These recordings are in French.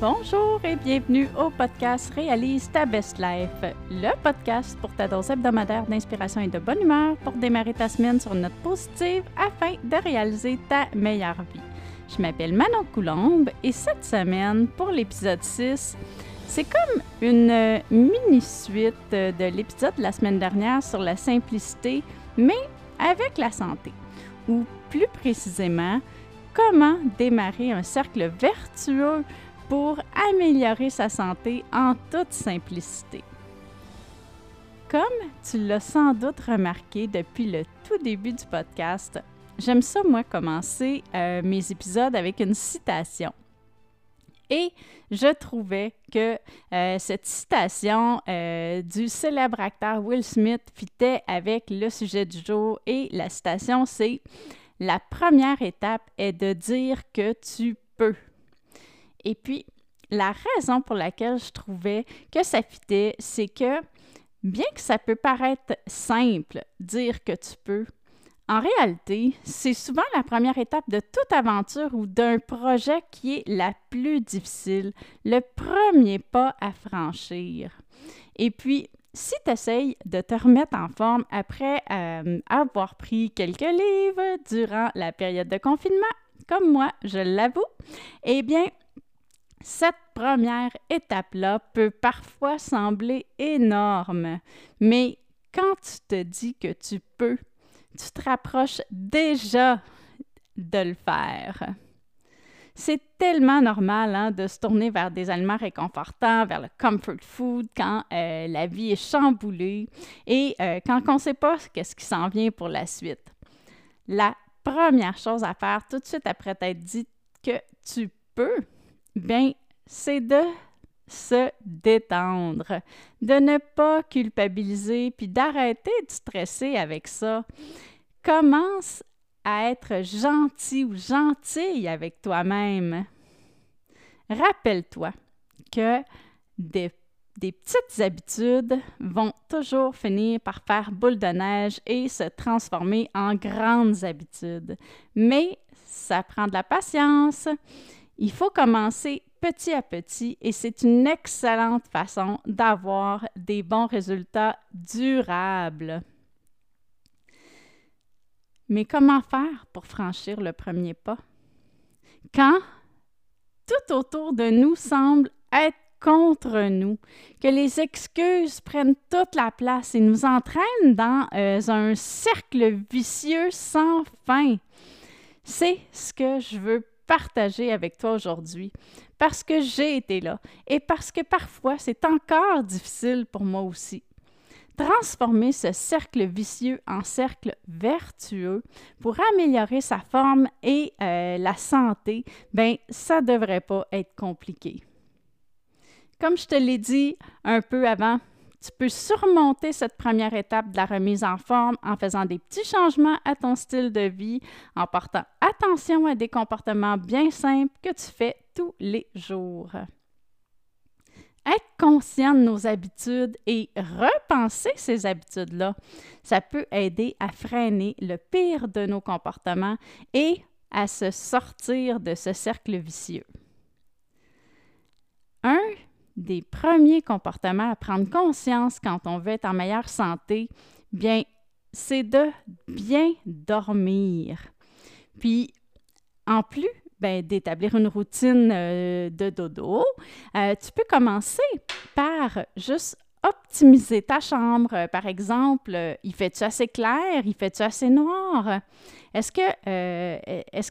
Bonjour et bienvenue au podcast Réalise ta best life, le podcast pour ta dose hebdomadaire d'inspiration et de bonne humeur pour démarrer ta semaine sur une note positive afin de réaliser ta meilleure vie. Je m'appelle Manon Coulombe et cette semaine, pour l'épisode 6, c'est comme une mini-suite de l'épisode de la semaine dernière sur la simplicité, mais avec la santé, ou plus précisément, comment démarrer un cercle vertueux pour améliorer sa santé en toute simplicité. Comme tu l'as sans doute remarqué depuis le tout début du podcast, j'aime ça, moi, commencer euh, mes épisodes avec une citation. Et je trouvais que euh, cette citation euh, du célèbre acteur Will Smith fitait avec le sujet du jour. Et la citation, c'est La première étape est de dire que tu peux. Et puis, la raison pour laquelle je trouvais que ça fitait, c'est que bien que ça peut paraître simple, dire que tu peux, en réalité, c'est souvent la première étape de toute aventure ou d'un projet qui est la plus difficile, le premier pas à franchir. Et puis, si tu essayes de te remettre en forme après euh, avoir pris quelques livres durant la période de confinement, comme moi, je l'avoue, eh bien, cette première étape-là peut parfois sembler énorme, mais quand tu te dis que tu peux, tu te rapproches déjà de le faire. C'est tellement normal hein, de se tourner vers des aliments réconfortants, vers le comfort food quand euh, la vie est chamboulée et euh, quand on ne sait pas ce qui s'en vient pour la suite. La première chose à faire tout de suite après t'être dit que tu peux, bien, c'est de se détendre, de ne pas culpabiliser, puis d'arrêter de stresser avec ça. Commence à être gentil ou gentille avec toi-même. Rappelle-toi que des, des, petites habitudes vont toujours finir par faire boule de neige et se transformer en grandes habitudes. Mais ça prend de la patience. Il faut commencer petit à petit et c'est une excellente façon d'avoir des bons résultats durables. Mais comment faire pour franchir le premier pas? Quand tout autour de nous semble être contre nous, que les excuses prennent toute la place et nous entraînent dans euh, un cercle vicieux sans fin. C'est ce que je veux partager avec toi aujourd'hui parce que j'ai été là et parce que parfois c'est encore difficile pour moi aussi. Transformer ce cercle vicieux en cercle vertueux pour améliorer sa forme et euh, la santé, ben ça devrait pas être compliqué. Comme je te l'ai dit un peu avant, tu peux surmonter cette première étape de la remise en forme en faisant des petits changements à ton style de vie, en portant attention à des comportements bien simples que tu fais les jours. Être conscient de nos habitudes et repenser ces habitudes-là, ça peut aider à freiner le pire de nos comportements et à se sortir de ce cercle vicieux. Un des premiers comportements à prendre conscience quand on veut être en meilleure santé, bien, c'est de bien dormir. Puis, en plus ben, d'établir une routine euh, de dodo, euh, tu peux commencer par juste optimiser ta chambre. Par exemple, il fait-tu assez clair? Il fait-tu assez noir? Est-ce que, euh,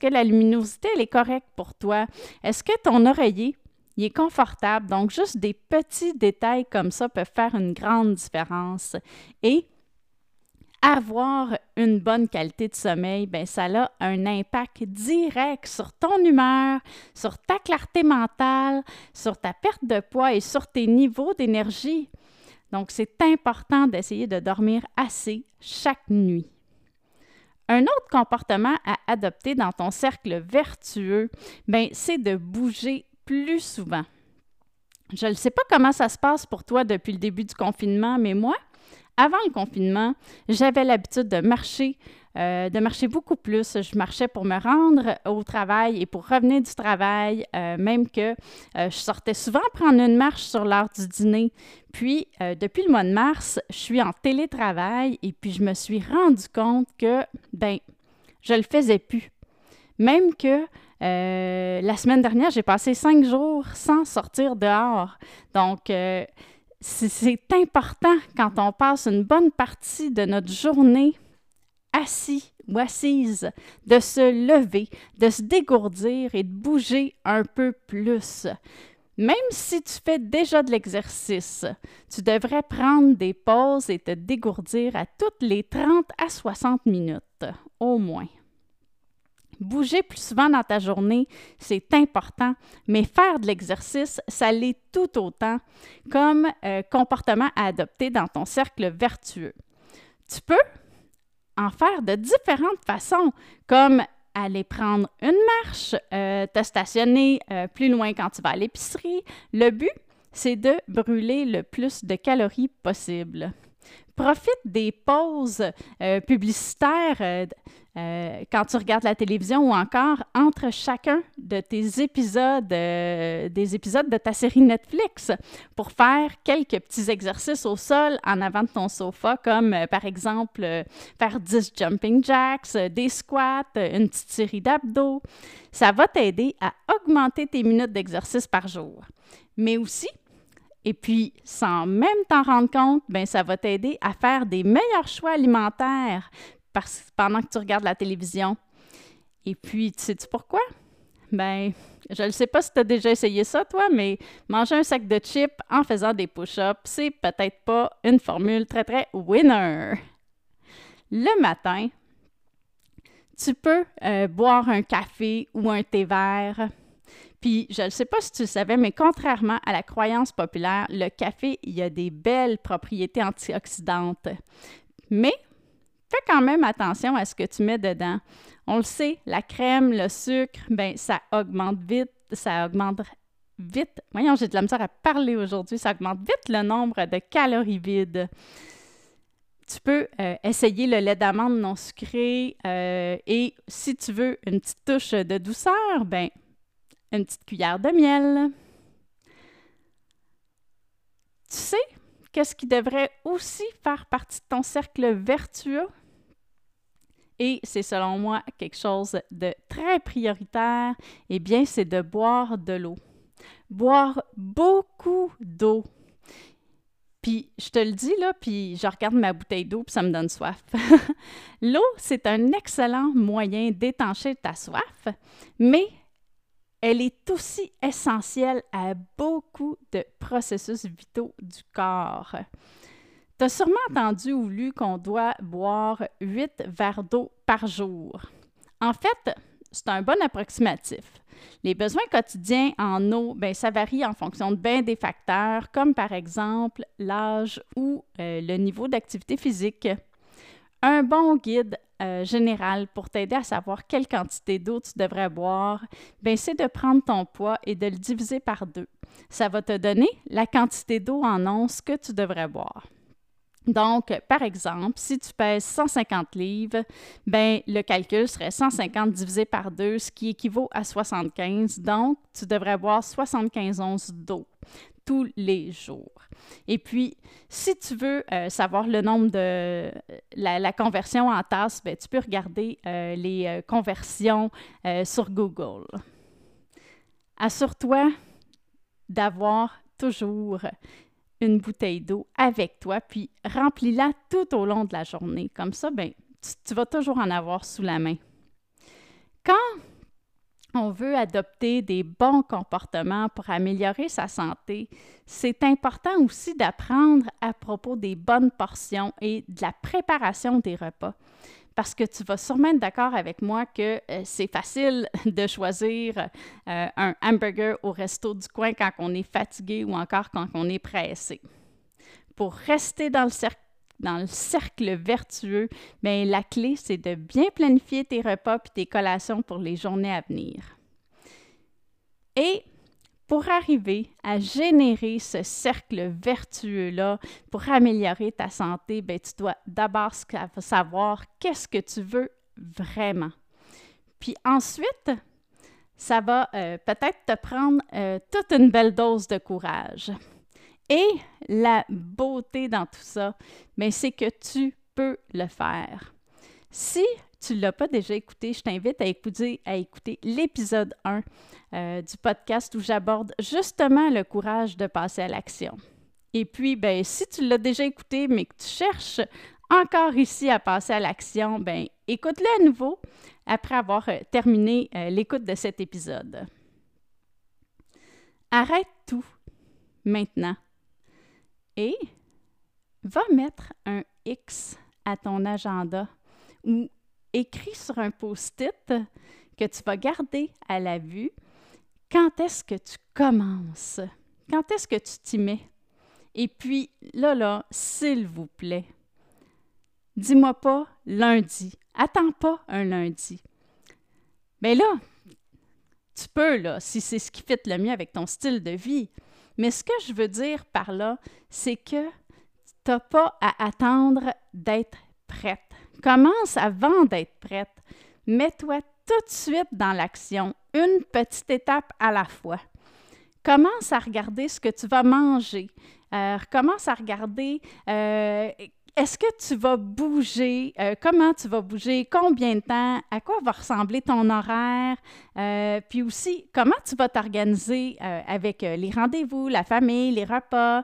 que la luminosité est correcte pour toi? Est-ce que ton oreiller il est confortable? Donc, juste des petits détails comme ça peuvent faire une grande différence. Et avoir une bonne qualité de sommeil, ben ça a un impact direct sur ton humeur, sur ta clarté mentale, sur ta perte de poids et sur tes niveaux d'énergie. Donc, c'est important d'essayer de dormir assez chaque nuit. Un autre comportement à adopter dans ton cercle vertueux, ben, c'est de bouger plus souvent. Je ne sais pas comment ça se passe pour toi depuis le début du confinement, mais moi, avant le confinement, j'avais l'habitude de marcher euh, de marcher beaucoup plus. Je marchais pour me rendre au travail et pour revenir du travail, euh, même que je sortais souvent prendre une marche sur l'heure du dîner. Puis, depuis le mois de mars, je suis en télétravail et puis je me suis rendu compte que, ben, je le faisais plus. Même que la semaine dernière, j'ai passé cinq jours sans sortir dehors. Donc, c'est important quand on passe une bonne partie de notre journée assis ou assise, de se lever, de se dégourdir et de bouger un peu plus. Même si tu fais déjà de l'exercice, tu devrais prendre des pauses et te dégourdir à toutes les 30 à 60 minutes, au moins. Bouger plus souvent dans ta journée, c'est important, mais faire de l'exercice, ça l'est tout autant comme euh, comportement à adopter dans ton cercle vertueux. Tu peux en faire de différentes façons, comme aller prendre une marche, euh, te stationner euh, plus loin quand tu vas à l'épicerie. Le but, c'est de brûler le plus de calories possible. Profite des pauses publicitaires euh, quand tu regardes la télévision ou encore entre chacun de tes épisodes, euh, des épisodes de ta série Netflix, pour faire quelques petits exercices au sol en avant de ton sofa, comme euh, par exemple faire 10 jumping jacks, des squats, une petite série d'abdos. Ça va t'aider à augmenter tes minutes d'exercice par jour. Mais aussi, et puis, sans même t'en rendre compte, ben, ça va t'aider à faire des meilleurs choix alimentaires pendant que tu regardes la télévision. Et puis, tu sais-tu pourquoi? Ben, je ne sais pas si tu as déjà essayé ça, toi, mais manger un sac de chips en faisant des push-ups, c'est peut-être pas une formule très, très winner. Le matin, tu peux euh, boire un café ou un thé vert. Puis, je ne sais pas si tu le savais, mais contrairement à la croyance populaire, le café, il a des belles propriétés antioxydantes. Mais fais quand même attention à ce que tu mets dedans. On le sait, la crème, le sucre, ben ça augmente vite, ça augmente vite. Voyons, j'ai de la misère à parler aujourd'hui, ça augmente vite le nombre de calories vides. Tu peux euh, essayer le lait d'amande non sucré euh, et si tu veux une petite touche de douceur, ben une petite cuillère de miel. Tu sais, qu'est-ce qui devrait aussi faire partie de ton cercle vertueux? Et c'est selon moi quelque chose de très prioritaire, eh bien, c'est de boire de l'eau. Boire beaucoup d'eau. Puis je te le dis là, puis je regarde ma bouteille d'eau, puis ça me donne soif. L'eau, c'est un excellent moyen d'étancher ta soif, mais elle est aussi essentielle à beaucoup de processus vitaux du corps. Tu as sûrement entendu ou lu qu'on doit boire 8 verres d'eau par jour. En fait, c'est un bon approximatif. Les besoins quotidiens en eau, ben, ça varie en fonction de bien des facteurs, comme par exemple l'âge ou euh, le niveau d'activité physique. Un bon guide euh, général pour t'aider à savoir quelle quantité d'eau tu devrais boire, ben, c'est de prendre ton poids et de le diviser par deux. Ça va te donner la quantité d'eau en onces que tu devrais boire. Donc, par exemple, si tu pèses 150 livres, ben, le calcul serait 150 divisé par 2, ce qui équivaut à 75. Donc, tu devrais boire 75 onces d'eau tous les jours. Et puis, si tu veux euh, savoir le nombre de la, conversion en tasse, ben, tu peux regarder euh, les euh, conversions sur Google. Assure-toi d'avoir toujours une bouteille d'eau avec toi, puis remplis-la tout au long de la journée. Comme ça, ben, tu vas toujours en avoir sous la main. Quand on veut adopter des bons comportements pour améliorer sa santé, c'est important aussi d'apprendre à propos des bonnes portions et de la préparation des repas. Parce que tu vas sûrement être d'accord avec moi que euh, c'est facile de choisir euh, un hamburger au resto du coin quand on est fatigué ou encore quand on est pressé. Pour rester dans le cercle dans le cercle vertueux, bien, la clé, c'est de bien planifier tes repas et tes collations pour les journées à venir. Et pour arriver à générer ce cercle vertueux-là, pour améliorer ta santé, ben, tu dois d'abord savoir qu'est-ce que tu veux vraiment. Puis ensuite, ça va euh, peut-être te prendre euh, toute une belle dose de courage. Et la beauté dans tout ça, mais c'est que tu peux le faire. Si tu ne l'as pas déjà écouté, je t'invite à écouter, à écouter l'épisode 1 euh, du podcast où j'aborde justement le courage de passer à l'action. Et puis, ben, si tu l'as déjà écouté, mais que tu cherches encore ici à passer à l'action, ben, écoute-le à nouveau après avoir euh, terminé euh, l'écoute de cet épisode. Arrête tout maintenant et va mettre un X à ton agenda ou écris sur un post-it que tu vas garder à la vue quand est-ce que tu commences, quand est-ce que tu t'y mets. Et puis là, là, s'il vous plaît, dis-moi pas lundi. Attends pas un lundi. Mais ben là, tu peux, là, si c'est ce qui fit le mieux avec ton style de vie. Mais ce que je veux dire par là, c'est que tu n'as pas à attendre d'être prête. Commence avant d'être prête. Mets-toi tout de suite dans l'action, une petite étape à la fois. Commence à regarder ce que tu vas manger. Euh, commence à regarder euh, est-ce que tu vas bouger? Euh, comment tu vas bouger? Combien de temps? À quoi va ressembler ton horaire? Euh, puis aussi, comment tu vas t'organiser euh, avec les rendez-vous, la famille, les repas?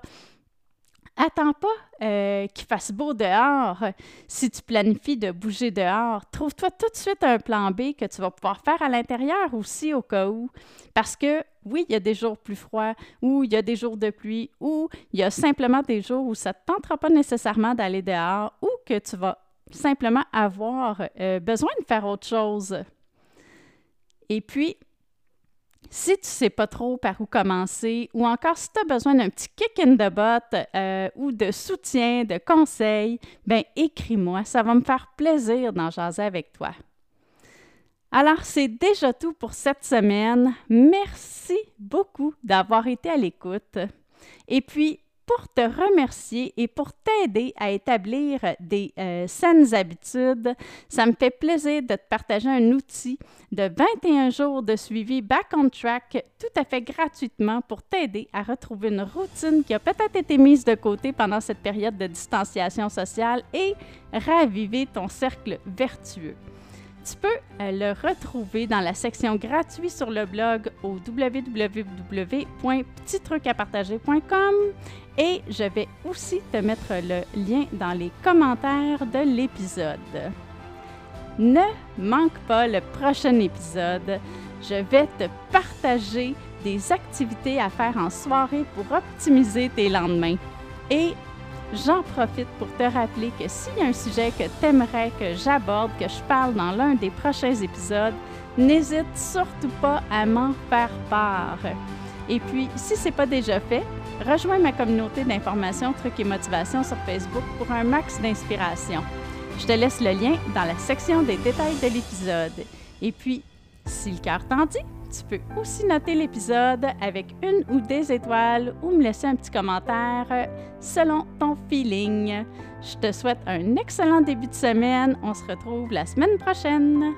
Attends pas qu'il fasse beau dehors si tu planifies de bouger dehors. Trouve-toi tout de suite un plan B que tu vas pouvoir faire à l'intérieur aussi au cas où. Parce que oui, il y a des jours plus froids, ou il y a des jours de pluie, ou il y a simplement des jours où ça ne te tentera pas nécessairement d'aller dehors, ou que tu vas simplement avoir euh, besoin de faire autre chose. Et puis, si tu ne sais pas trop par où commencer, ou encore si tu as besoin d'un petit kick in the butt euh, ou de soutien, de conseils, ben écris-moi, ça va me faire plaisir d'en jaser avec toi. Alors, c'est déjà tout pour cette semaine. Merci beaucoup d'avoir été à l'écoute. Et puis, pour te remercier et pour t'aider à établir des euh, saines habitudes, ça me fait plaisir de te partager un outil de 21 jours de suivi Back on Track tout à fait gratuitement pour t'aider à retrouver une routine qui a peut-être été mise de côté pendant cette période de distanciation sociale et raviver ton cercle vertueux. Tu peux euh, le retrouver dans la section gratuit sur le blog au www.petitrucapartager.com et je vais aussi te mettre le lien dans les commentaires de l'épisode. Ne manque pas le prochain épisode. Je vais te partager des activités à faire en soirée pour optimiser tes lendemains. Et J'en profite pour te rappeler que s'il y a un sujet que tu aimerais que j'aborde, que je parle dans l'un des prochains épisodes, n'hésite surtout pas à m'en faire part. Et puis, si ce n'est pas déjà fait, rejoins ma communauté d'information, trucs et motivation sur Facebook pour un max d'inspiration. Je te laisse le lien dans la section des détails de l'épisode. Et puis, si le cœur t'en dit, tu peux aussi noter l'épisode avec une ou des étoiles ou me laisser un petit commentaire selon ton feeling. Je te souhaite un excellent début de semaine. On se retrouve la semaine prochaine.